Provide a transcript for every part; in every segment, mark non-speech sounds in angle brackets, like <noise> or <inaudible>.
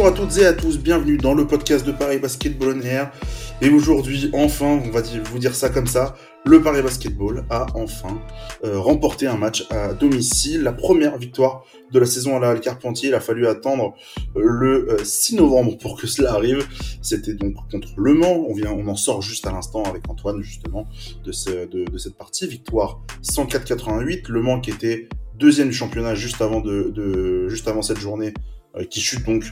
Bonjour à toutes et à tous, bienvenue dans le podcast de Paris Basketball on Air. Et aujourd'hui, enfin, on va vous dire ça comme ça, le Paris Basketball a enfin euh, remporté un match à domicile, la première victoire de la saison à la Halle Carpentier. Il a fallu attendre euh, le 6 euh, novembre pour que cela arrive. C'était donc contre Le Mans. On vient, on en sort juste à l'instant avec Antoine justement de, cette partie. Victoire 104-88. Le Mans qui était deuxième du championnat juste avant de, juste avant cette journée, qui chute donc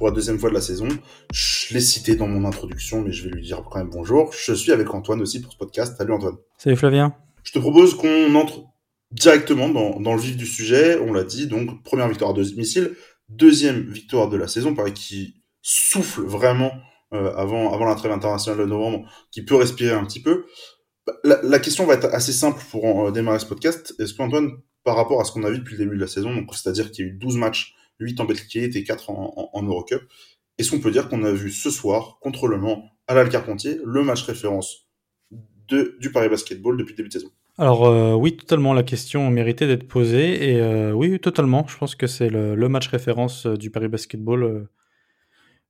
pour la deuxième fois de la saison. Je l'ai cité dans mon introduction, mais je vais lui dire quand même bonjour. Je suis avec Antoine aussi pour ce podcast. Salut Antoine. Salut Flavien. Je te propose qu'on entre directement dans, dans, le vif du sujet. On l'a dit, donc première victoire à domicile, deuxième victoire de la saison, pareil qui souffle vraiment euh, avant, avant la trêve internationale de novembre, qui peut respirer un petit peu. La, la question va être assez simple pour euh, démarrer ce podcast. Est-ce qu'Antoine, par rapport à ce qu'on a vu depuis le début de la saison, donc c'est-à-dire qu'il y a eu 12 matchs 8 en Betclic et 4 en, en, Eurocup. Est-ce qu'on peut dire qu'on a vu ce soir, contre le Mans, à l'Alcarpentier, le match référence du Paris Basketball depuis le début de saison? Alors euh, oui, totalement, la question méritait d'être posée. Et euh, oui, totalement, je pense que c'est le, match référence euh, du Paris Basketball.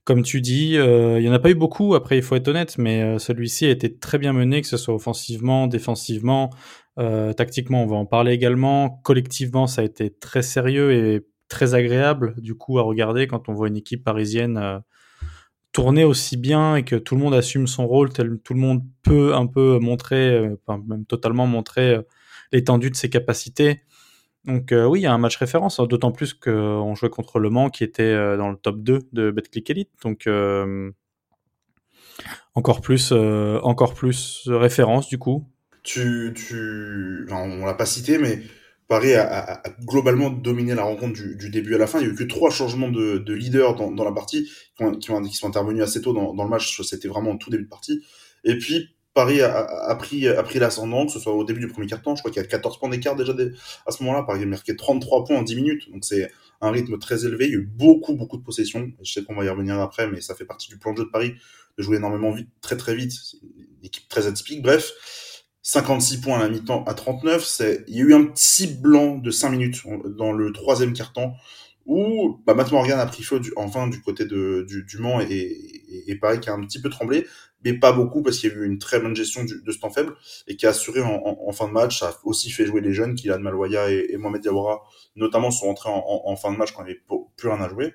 Comme tu dis, il n'y en a pas eu beaucoup, après il faut être honnête, mais celui-ci a été très bien mené, que ce soit offensivement, défensivement, tactiquement, on va en parler également. Collectivement, ça a été très sérieux et très agréable du coup à regarder quand on voit une équipe parisienne euh, tourner aussi bien et que tout le monde assume son rôle, tout le monde peut un peu montrer, euh, même totalement montrer euh, l'étendue de ses capacités. Donc oui, il y a un match référence, hein, d'autant plus qu'on jouait contre Le Mans qui était dans le top 2 de Betclic Elite. Donc encore plus, encore plus référence du coup. Tu, tu... on l'a pas cité, mais Paris a, globalement dominé la rencontre du, début à la fin. Il n'y a eu que trois changements de, de leader dans, la partie qui, ont, qui, sont intervenus assez tôt dans, le match. C'était vraiment tout début de partie. Et puis, Paris a, pris, l'ascendant, que ce soit au début du premier quart-temps. Je crois qu'il y a 14 points d'écart déjà à ce moment-là. Paris a marqué 33 points en 10 minutes. Donc, c'est un rythme très élevé. Il y a eu beaucoup, beaucoup de possessions. Je sais qu'on va y revenir après, mais ça fait partie du plan de jeu de Paris de jouer énormément vite, très, très vite. Une équipe très atypique. Bref. 56 points à la mi-temps à 39. C'est, il y a eu un petit blanc de 5 minutes dans le troisième quart-temps où bah, Matt Morgan a pris feu du, enfin du côté de, du, du Mans et, et, et, pareil qui a un petit peu tremblé, mais pas beaucoup parce qu'il y a eu une très bonne gestion de ce temps faible et qui a assuré en, en, fin de match. A aussi fait jouer les jeunes, Kylian Maloya et, et Mohamed Diawara notamment sont rentrés en, en, fin de match quand il n'y avait plus rien à jouer.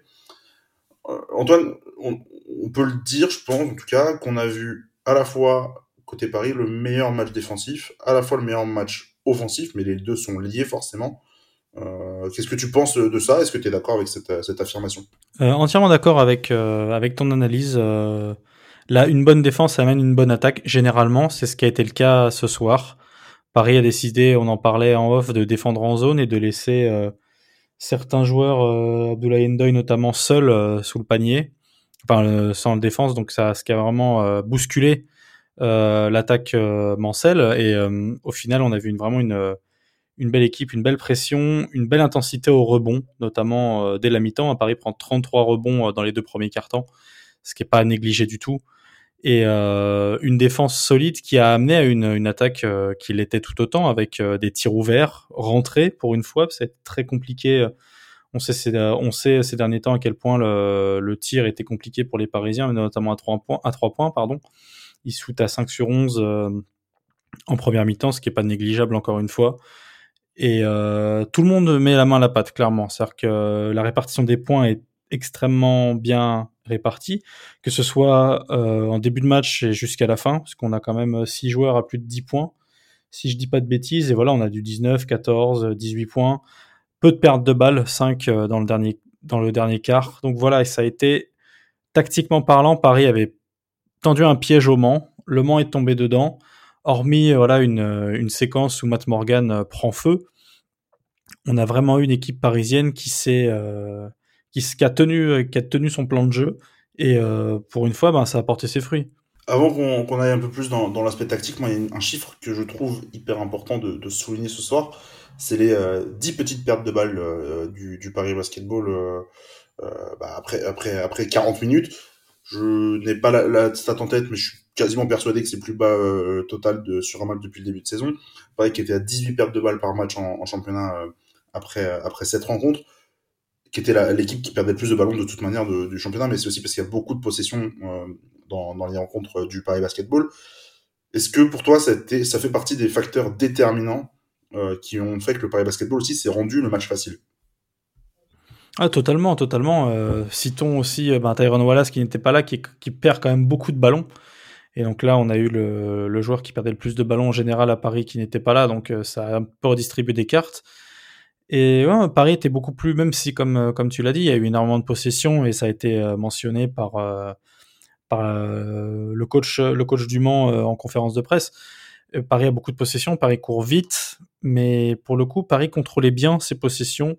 Euh, Antoine, on, on peut le dire, je pense en tout cas, qu'on a vu à la fois Paris, le meilleur match défensif, à la fois le meilleur match offensif, mais les deux sont liés forcément. Euh, Qu'est-ce que tu penses de ça? Est-ce que tu es d'accord avec cette, affirmation? Euh, Entièrement d'accord avec, euh, avec ton analyse. Là, une bonne défense amène une bonne attaque. Généralement, c'est ce qui a été le cas ce soir. Paris a décidé, on en parlait en off, de défendre en zone et de laisser certains joueurs, Abdoulaye Ndoye notamment, seuls sous le panier, sans le défense. Donc ça, ce qui a vraiment bousculé l'attaque euh, Mancel et euh, au final on a vu une, vraiment une, une belle équipe, une belle pression, une belle intensité au rebond, notamment dès la mi-temps. À Paris prend 33 rebonds dans les deux premiers quarts-temps, ce qui est pas à négliger du tout. Et une défense solide qui a amené à une, une attaque qui l'était tout autant, avec des tirs ouverts, rentrés pour une fois. C'est très compliqué. On sait, on sait ces derniers temps à quel point le, le tir était compliqué pour les Parisiens, notamment à 3 points. À 3 points pardon il shoot à 5 sur 11 euh, en première mi-temps, ce qui est pas négligeable encore une fois. Et euh, tout le monde met la main à la pâte, clairement. C'est-à-dire que la répartition des points est extrêmement bien répartie, que ce soit euh, en début de match et jusqu'à la fin, parce qu'on a quand même 6 joueurs à plus de 10 points, si je dis pas de bêtises, et voilà, on a du 19, 14, 18 points, peu de pertes de balles, 5 dans le dernier, dans le dernier quart. Donc voilà, et ça a été, tactiquement parlant, Paris avait tendu un piège au Mans. Le Mans est tombé dedans. Hormis euh, voilà une, euh, une séquence où Matt Morgan euh, prend feu, on a vraiment eu une équipe parisienne qui s'est qui, qui, a tenu qui a tenu son plan de jeu et pour une fois ben ça a porté ses fruits. Avant qu'on aille un peu plus dans, dans l'aspect tactique, moi, il y a un chiffre que je trouve hyper important de, souligner ce soir. C'est les 10 petites pertes de balles du, du, Paris Basketball bah, après, après, après 40 minutes. Je n'ai pas la, la, stat en tête, mais je suis quasiment persuadé que c'est plus bas euh, total de, sur un match depuis le début de saison. Pareil qui était à 18 pertes de balles par match en, en championnat euh, après, après cette rencontre. qui était l'équipe qui perdait le plus de ballons de toute manière du championnat, mais c'est aussi parce qu'il y a beaucoup de possessions dans, dans, les rencontres du Paris Basketball. Est-ce que pour toi, ça, ça, fait partie des facteurs déterminants qui ont fait que le Paris Basketball aussi s'est rendu le match facile? Ah, totalement, totalement. Euh, citons aussi euh, ben, Tyron Wallace qui n'était pas là, qui, perd quand même beaucoup de ballons. Et donc là, on a eu le, joueur qui perdait le plus de ballons en général à Paris qui n'était pas là, donc euh, ça a un peu redistribué des cartes. Et Paris était beaucoup plus, même si comme, comme tu l'as dit, il y a eu énormément de possessions et ça a été mentionné par, le, coach, le coach en conférence de presse. Paris a beaucoup de possessions, Paris court vite, mais pour le coup, Paris contrôlait bien ses possessions.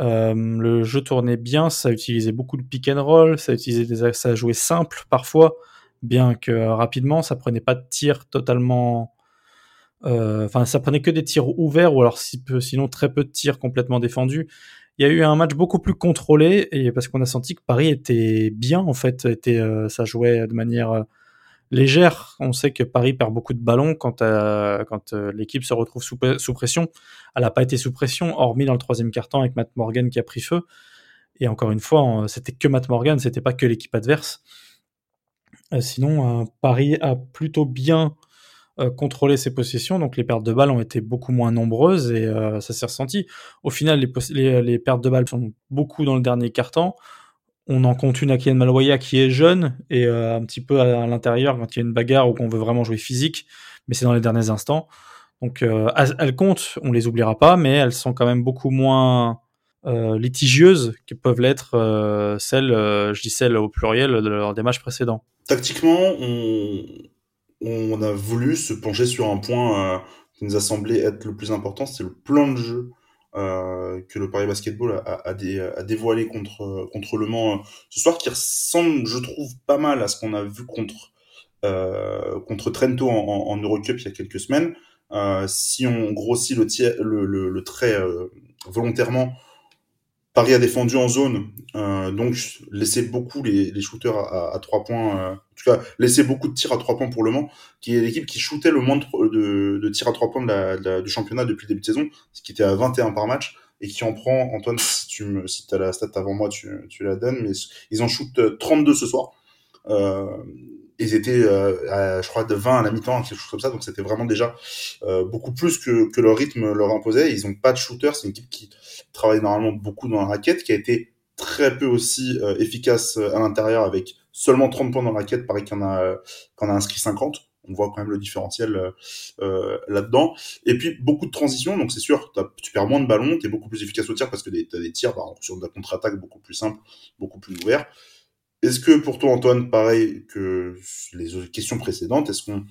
Euh, le jeu tournait bien, ça utilisait beaucoup de pick and roll, ça utilisait des, ça jouait simple parfois, bien que rapidement, ça prenait pas de tir totalement. Euh, enfin, ça prenait que des tirs ouverts ou alors sinon très peu de tirs complètement défendus. Il y a eu un match beaucoup plus contrôlé et parce qu'on a senti que Paris était bien en fait, était, euh, ça jouait de manière légère. On sait que Paris perd beaucoup de ballons quand, euh, quand euh, l'équipe se retrouve sous, pression. Elle n'a pas été sous pression, hormis dans le troisième quart-temps avec Matt Morgan qui a pris feu. Et encore une fois, c'était que Matt Morgan, c'était pas que l'équipe adverse. Euh, sinon, Paris a plutôt bien contrôlé ses possessions, donc les pertes de balles ont été beaucoup moins nombreuses et ça s'est ressenti. Au final, les, les, les, pertes de balles sont beaucoup dans le dernier quart-temps on en compte une à Kian Maloya qui est jeune et euh, un petit peu à, l'intérieur quand il y a une bagarre ou qu'on veut vraiment jouer physique, mais c'est dans les derniers instants. Donc euh, elles comptent, on les oubliera pas, mais elles sont quand même beaucoup moins euh, litigieuses que peuvent l'être celles, je dis celles au pluriel, lors des matchs précédents. Tactiquement, on, on a voulu se pencher sur un point qui nous a semblé être le plus important, c'est le plan de jeu euh, que le Paris Basketball a, a, a, dévoilé contre, contre Le Mans euh, ce soir, qui ressemble, je trouve, pas mal à ce qu'on a vu contre, euh, contre Trento en, en, Eurocup il y a quelques semaines. Euh, si on grossit le, le, le, le trait euh, volontairement, Paris a défendu en zone, euh, donc laissé beaucoup les, les shooters à, à, 3 points, euh, en tout cas laissé beaucoup de tirs à 3 points pour Le Mans, qui est l'équipe qui shootait le moins de, de, tirs à 3 points du championnat depuis le début de saison, ce qui était à 21 par match, et qui en prend, Antoine, si tu me, si as la stat avant moi, tu, tu la donnes, mais ils en shootent 32 ce soir. Euh, ils étaient, euh, je crois, de 20 à la mi-temps, quelque chose comme ça. Donc c'était vraiment déjà euh, beaucoup plus que, leur rythme leur imposait. Ils n'ont pas de shooter. C'est une équipe qui travaille normalement beaucoup dans la raquette, qui a été très peu aussi euh, efficace à l'intérieur avec seulement 30 points dans la raquette. Pareil qu'on a, a inscrit 50. On voit quand même le différentiel là-dedans. Et puis beaucoup de transitions, donc c'est sûr, tu perds moins de ballons, tu es beaucoup plus efficace au tir parce que tu as des tirs bah, sur de la contre-attaque beaucoup plus simple, beaucoup plus ouvert. Est-ce que pour toi, Antoine, pareil que les questions précédentes, est-ce qu'on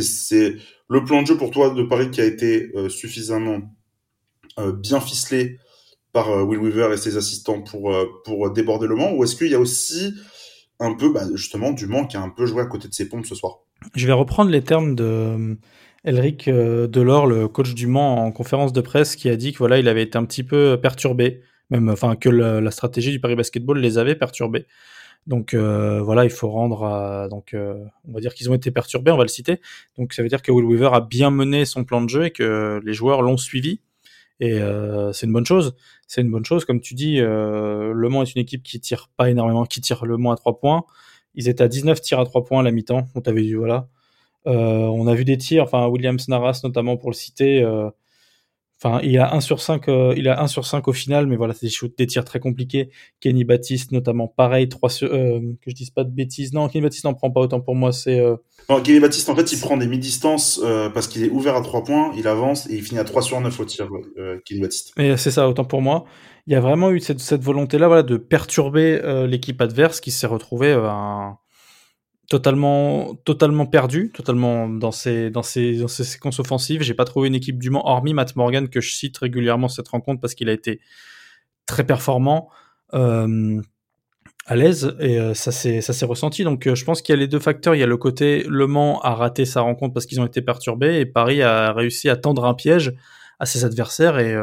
c'est le plan de jeu pour toi de Paris qui a été euh, suffisamment euh, bien ficelé par euh, Will Weaver et ses assistants pour pour déborder le Mans ou est-ce qu'il y a aussi un peu bah, justement du Mans qui a un peu joué à côté de ses pompes ce soir? Je vais reprendre les termes de Elric Delors, le coach du Mans en conférence de presse, qui a dit que voilà, il avait été un petit peu perturbé, même enfin que la stratégie du Paris Basketball les avait perturbés. Donc euh, voilà, il faut rendre donc euh, on va dire qu'ils ont été perturbés, on va le citer. Donc ça veut dire que Will Weaver a bien mené son plan de jeu et que les joueurs l'ont suivi. Et euh, c'est une bonne chose. C'est une bonne chose, comme tu dis. le Mans est une équipe qui tire pas énormément, qui tire le Mans à trois points. Ils étaient à 19 tirs à trois points à la mi-temps. On t'avait dit voilà. on a vu des tirs, enfin Williams Naras notamment pour le citer. Enfin, il a 1 sur 5, euh, il a 1 sur 5 au final, mais voilà, c'est des, des tirs très compliqués. Kenny Baptiste, notamment, pareil, 3 sur, euh, que je dise pas de bêtises. Non, Kenny Baptiste n'en prend pas autant pour moi, c'est, euh... Non, Kenny Baptiste, en fait, il prend des mi-distances, euh, parce qu'il est ouvert à 3 points, il avance, et il finit à 3 sur 9 au tir, euh, Kenny Baptiste. Mais c'est ça, autant pour moi. Il y a vraiment eu cette, cette volonté-là, voilà, de perturber l'équipe adverse qui s'est retrouvée un, totalement totalement perdu, totalement dans ses dans ses dans séquences offensives. J'ai pas trouvé une équipe du Mans hormis Matt Morgan que je cite régulièrement cette rencontre parce qu'il a été très performant. Euh, à l'aise et euh, ça s'est ressenti donc euh, je pense qu'il y a les deux facteurs il y a le côté Le Mans a raté sa rencontre parce qu'ils ont été perturbés et Paris a réussi à tendre un piège à ses adversaires et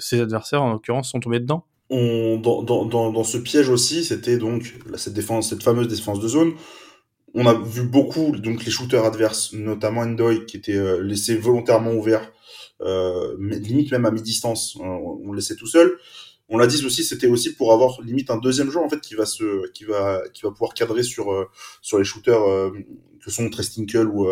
ses adversaires en l'occurrence sont tombés dedans dans, dans, dans ce piège aussi c'était donc cette défense cette fameuse défense de zone on a vu beaucoup donc les shooters adverses, notamment Endoy, qui était euh, laissé volontairement ouvert, euh, limite même à mi-distance, on, le laissait tout seul. on l'a dit aussi, c'était aussi pour avoir limite un deuxième joueur en fait qui va se, qui va, qui va pouvoir cadrer sur euh, sur les shooters euh, que sont Trestinkle ou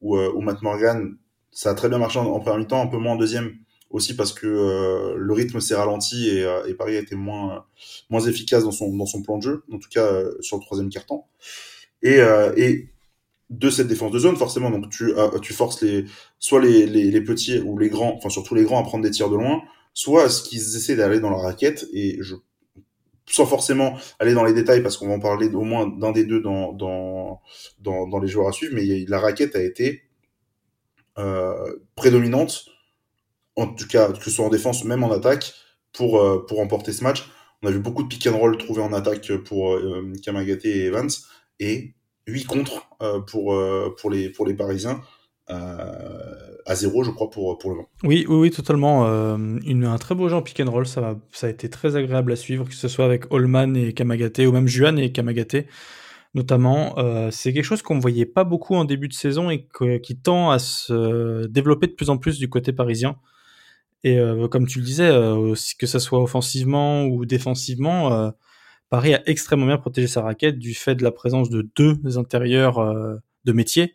ou, ou Matt Morgan. Ça a très bien marché en, première mi-temps, un peu moins en deuxième aussi parce que le rythme s'est ralenti et, et, Paris a été moins moins efficace dans son dans son plan de jeu, en tout cas sur le troisième quart temps. Et, et de cette défense de zone, forcément. Donc tu, tu forces les, soit les, les, les, petits ou les grands, enfin surtout les grands à prendre des tirs de loin, soit à ce qu'ils essaient d'aller dans la raquette. Et je, sans forcément aller dans les détails, parce qu'on va en parler au moins d'un des deux dans, dans, dans, dans, les joueurs à suivre, mais la raquette a été euh, prédominante, en tout cas que ce soit en défense, même en attaque, pour, euh, pour remporter ce match. On a vu beaucoup de pick and roll trouvés en attaque pour euh, Kamagate et Evans, et 8 contre euh, pour, euh, pour, les, pour les Parisiens. Euh, à zéro, je crois, pour, pour le vent. Oui, oui, oui, totalement. une, un très beau jeu en pick and roll, ça a été très agréable à suivre, que ce soit avec Holman et Kamagaté, ou même Juan et Kamagaté, notamment. c'est quelque chose qu'on ne voyait pas beaucoup en début de saison et qui tend à se développer de plus en plus du côté parisien. Et comme tu le disais, que ce soit offensivement ou défensivement, Paris a extrêmement bien protégé sa raquette du fait de la présence de deux intérieurs euh, de métier.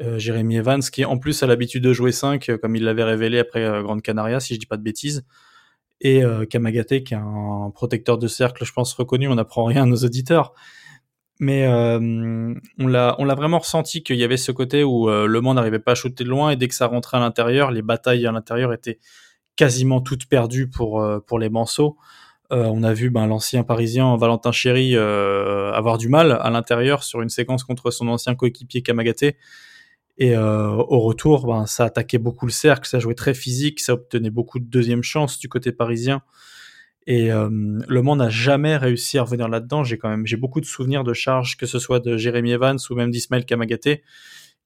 Euh, Jérémy Evans, qui en plus a l'habitude de jouer 5, euh, comme il l'avait révélé après Grande Canaria, si je dis pas de bêtises. Et Kamagate, qui est un protecteur de cercle, je pense, reconnu. On n'apprend rien à nos auditeurs. Mais on l'a on l'a vraiment ressenti qu'il y avait ce côté où Le Mans n'arrivait pas à shooter de loin et dès que ça rentrait à l'intérieur, les batailles à l'intérieur étaient quasiment toutes perdues pour, pour les Manceaux. Euh, on a vu ben, l'ancien parisien Valentin Chéry euh, avoir du mal à l'intérieur sur une séquence contre son ancien coéquipier Kamagaté. Et euh, au retour, ben, ça attaquait beaucoup le cercle, ça jouait très physique, ça obtenait beaucoup de deuxième chance du côté parisien. Et Le Mans n'a jamais réussi à revenir là-dedans. J'ai quand même j'ai beaucoup de souvenirs de charges, que ce soit de Jérémy Evans ou même d'Ismaël Kamagaté,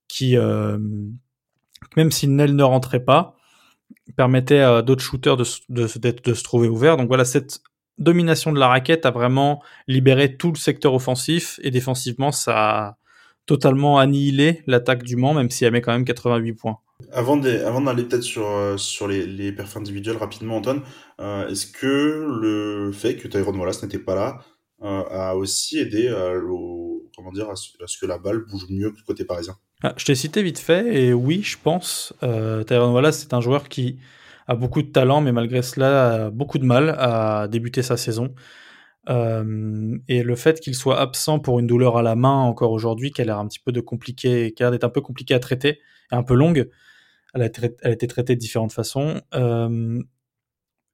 qui, même si Nel ne rentrait pas, permettait à d'autres shooters de, de, de, se trouver ouverts. Donc voilà, cette domination de la raquette a vraiment libéré tout le secteur offensif et défensivement, ça a totalement annihilé l'attaque du Mans, même si elle met quand même 88 points. Avant d'aller peut-être sur, euh, sur les, les perfs individuels rapidement, Antoine, euh, est-ce que le fait que Tyrone Wallace n'était pas là euh, a aussi aidé comment dire, à ce, que la balle bouge mieux que côté parisien? Ah, Je t'ai cité vite fait, et oui, je pense. Tyrone Wallace, c'est un joueur qui a beaucoup de talent, mais malgré cela beaucoup de mal à débuter sa saison. Euh, et le fait qu'il soit absent pour une douleur à la main encore aujourd'hui, qui a l'air un petit peu de compliqué, qui a l'air d'être un peu compliqué à traiter, et un peu longue, elle a, été traitée de différentes façons, euh,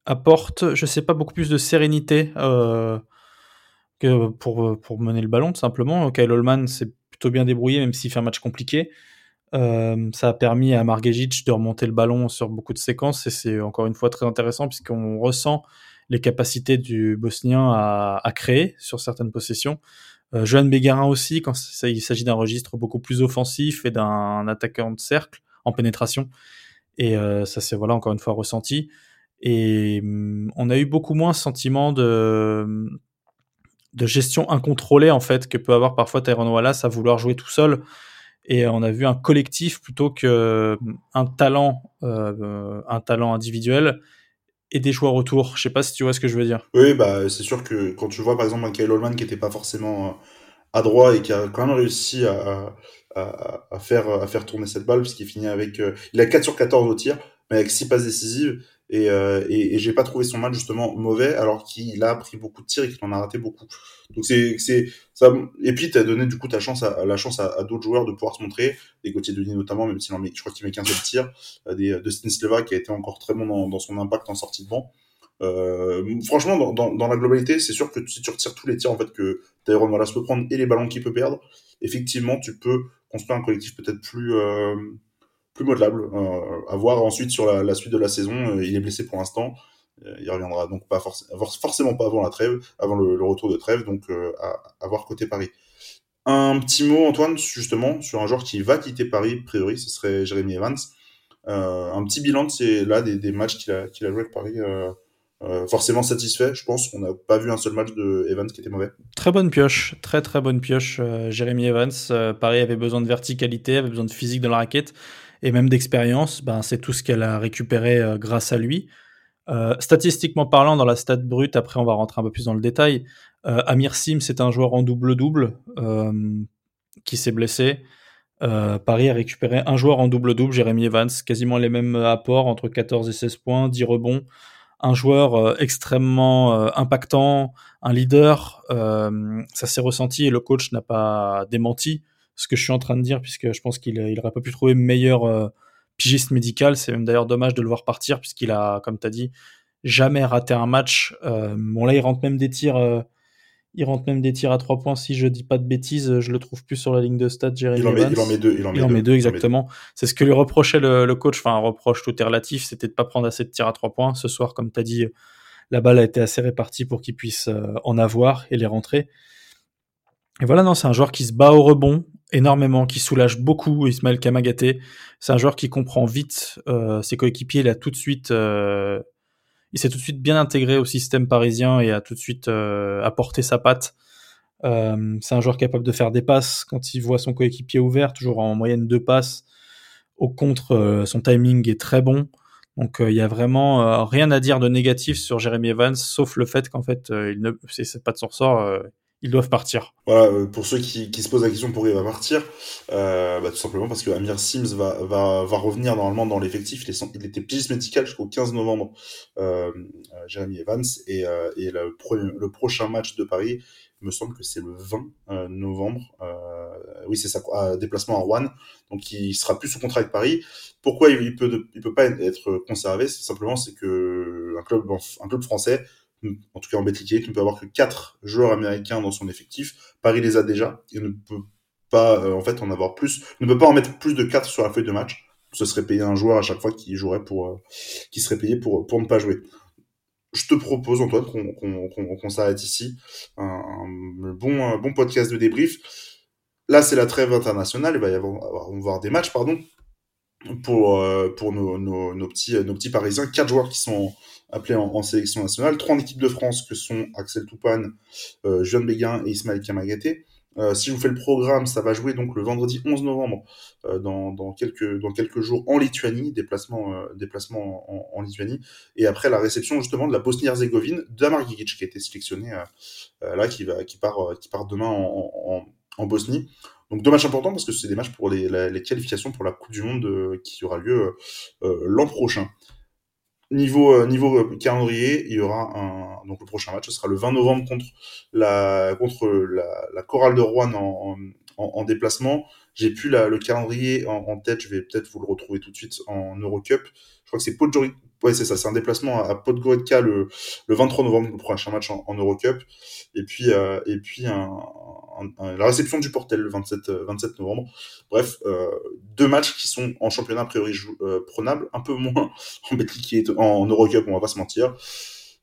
apporte, je sais pas, beaucoup plus de sérénité euh, que pour, pour mener le ballon, tout simplement. Kyle Holman s'est plutôt bien débrouillé, même s'il fait un match compliqué. Euh, ça a permis à Margejic de remonter le ballon sur beaucoup de séquences et c'est encore une fois très intéressant puisqu'on ressent les capacités du Bosnien à, à créer sur certaines possessions. Euh, Johan Bégarin aussi, quand il s'agit d'un registre beaucoup plus offensif et d'un attaquant de cercle en pénétration. Et euh, ça c'est voilà encore une fois ressenti. Et hum, on a eu beaucoup moins sentiment de, de gestion incontrôlée en fait que peut avoir parfois Tyrone Wallace à vouloir jouer tout seul et on a vu un collectif plutôt que euh, un talent, euh, un talent individuel et des joueurs autour. Je sais pas si tu vois ce que je veux dire. Oui, bah c'est sûr que quand tu vois par exemple Kyle Holman qui était pas forcément euh, adroit et qui a quand même réussi à, à, à faire à faire tourner cette balle parce qu'il finit avec il a 4 sur 14 au tir mais avec 6 passes décisives et, euh, et, et j'ai pas trouvé son match justement mauvais alors qu'il a pris beaucoup de tirs et qu'il en a raté beaucoup. Donc c'est c'est ça et puis tu as donné du coup ta chance à, la chance à, d'autres joueurs de pouvoir se montrer, des Gauthier Denis notamment même si je crois qu'il met 15 tirs, euh, des de Sleva qui a été encore très bon dans, dans son impact en sortie de banc. Euh, franchement, dans, dans, la globalité, c'est sûr que si tu retires tous les tirs en fait que Tyrone Wallace peut prendre et les ballons qu'il peut perdre, effectivement, tu peux construire un collectif peut-être plus euh, plus modelable. Euh, à voir ensuite sur la, suite de la saison. Euh, il est blessé pour l'instant. Euh, il reviendra donc pas forcément pas avant la trêve, avant le, retour de trêve, donc à, voir côté Paris. Un petit mot, Antoine, justement, sur un joueur qui va quitter Paris, a priori, ce serait Jérémy Evans. un petit bilan de ces, là, des, matchs qu'il a, qu'il a joué avec Paris. forcément satisfait, je pense. On n'a pas vu un seul match de Evans qui était mauvais. Très bonne pioche, très très bonne pioche. Jérémy Evans, Paris avait besoin de verticalité, avait besoin de physique dans la raquette et même d'expérience, ben, c'est tout ce qu'elle a récupéré euh, grâce à lui. Euh, statistiquement parlant, dans la stat brute, après on va rentrer un peu plus dans le détail, euh, Amir Sim, c'est un joueur en double-double qui s'est blessé. Paris a récupéré un joueur en double-double, Jérémy Evans, quasiment les mêmes apports, entre 14 et 16 points, 10 rebonds. Un joueur extrêmement impactant, un leader. ça s'est ressenti et le coach n'a pas démenti ce que je suis en train de dire, puisque je pense qu'il n'aurait pas pu trouver meilleur pigiste médical. C'est même d'ailleurs dommage de le voir partir puisqu'il a, comme tu as dit, jamais raté un match. Euh, bon là, il rentre même des tirs. Euh, il rentre même des tirs à trois points. Si je dis pas de bêtises, je le trouve plus sur la ligne de stade. Jérémy il, en met, il en met deux. Il en met, deux, exactement. C'est ce que lui reprochait le, coach. Enfin, un reproche tout est relatif. C'était de pas prendre assez de tirs à trois points. Ce soir, comme tu as dit, la balle a été assez répartie pour qu'il puisse euh, en avoir et les rentrer. Et voilà, non, c'est un joueur qui se bat au rebond, énormément, qui soulage beaucoup Ismaël Kamagaté. C'est un joueur qui comprend vite euh, ses coéquipiers. Il tout de suite, euh, s'est tout de suite bien intégré au système parisien et a tout de suite euh, apporté sa patte. C'est un joueur capable de faire des passes quand il voit son coéquipier ouvert, toujours en moyenne deux passes. Au contre, son timing est très bon. Donc il y a vraiment rien à dire de négatif sur Jeremy Evans, sauf le fait qu'en fait, il ne, c'est pas de son ressort ils doivent partir. Voilà, euh, pour ceux qui, qui, se posent la question pourquoi il va partir, euh, bah, tout simplement parce que Amir Sims va, va, va revenir normalement dans l'effectif. Il, il, était pigiste médical jusqu'au 15 novembre, euh, euh, Jeremy Evans, et, euh, et le, le, prochain match de Paris, il me semble que c'est le 20 novembre. oui, c'est ça, déplacement à Rouen. Donc il sera plus sous contrat avec Paris. Pourquoi il, il peut, il peut pas être conservé? C'est simplement c'est que un club, un club français en tout cas en Betclic, ne peut avoir que quatre joueurs américains dans son effectif. Paris les a déjà. Il ne peut pas euh, en fait plus. Ne peut pas en mettre plus de quatre sur la feuille de match. Ce serait payé un joueur à chaque fois qui jouerait pour, euh, qui serait payé pour pour ne pas jouer. Je te propose Antoine qu'on s'arrête ici. Un, bon bon podcast de débrief. Là c'est la trêve internationale. Il va y avoir, on va avoir des matchs pardon pour euh, pour nos, nos, nos petits nos petits parisiens. Quatre joueurs qui sont appelés en, sélection nationale, trois en équipe de France que sont Axel Toupane, euh, Jeanne Béguin et Ismaël Kamagaté. Euh, si je vous fais le programme, ça va jouer donc le vendredi 11 novembre euh, dans, quelques, dans quelques jours en Lituanie, déplacement, euh, déplacement en, Lituanie, et après la réception justement de la Bosnie-Herzégovine d'Amar Gigic qui a été sélectionné là, qui, va, qui, part, qui part demain en, en, en Bosnie. Donc deux matchs importants parce que c'est des matchs pour les, les, qualifications pour la Coupe du Monde qui aura lieu l'an prochain. Niveau, euh, niveau euh, calendrier, il y aura un donc le prochain match, ce sera le 20 novembre contre la contre la, la chorale de Rouen en, en, en déplacement. J'ai plus le calendrier en, tête, je vais peut-être vous le retrouver tout de suite en Eurocup. Je crois que c'est Podgorica, ouais c'est ça, c'est un déplacement à, Podgorica le, le 23 novembre, le prochain match en, en Eurocup. Et puis euh, et puis la réception du Portel le 27, 27 euh, novembre. Bref, euh, deux matchs qui sont en championnat a priori prenables, un peu moins <laughs> en qui est en Eurocup, on va pas se mentir.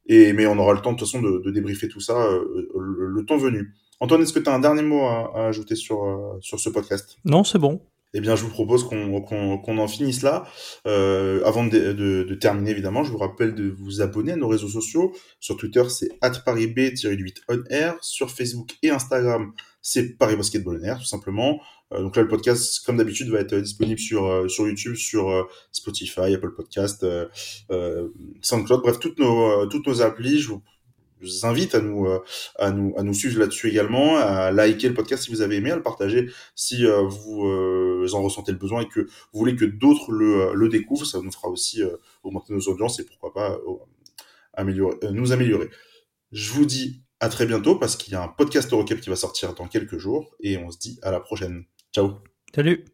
Et, mais on aura le temps de toute façon de, débriefer tout ça le, temps venu. Antoine, est-ce que tu as un dernier mot à, à ajouter sur, euh, sur ce podcast? Non, c'est bon eh bien, je vous propose qu'on qu'on qu'on en finisse là. Euh, avant de, de, de, terminer, évidemment, je vous rappelle de vous abonner à nos réseaux sociaux. Sur Twitter, c'est @parisb-8onair. Sur Facebook et Instagram, c'est Paris Basketball On Air, tout simplement. Euh, donc là, le podcast, comme d'habitude, va être disponible sur euh, sur YouTube, sur euh, Spotify, Apple Podcast, euh, SoundCloud, bref, toutes nos toutes nos applis. Je vous vous invite à nous, euh, à nous, à nous suivre là-dessus également, à liker le podcast si vous avez aimé, à le partager si euh, vous euh, en ressentez le besoin et que vous voulez que d'autres le, le découvrent. Ça nous fera aussi augmenter nos audiences et pourquoi pas améliorer, nous améliorer. Je vous dis à très bientôt parce qu'il y a un podcast Eurocap qui va sortir dans quelques jours et on se dit à la prochaine. Ciao. Salut.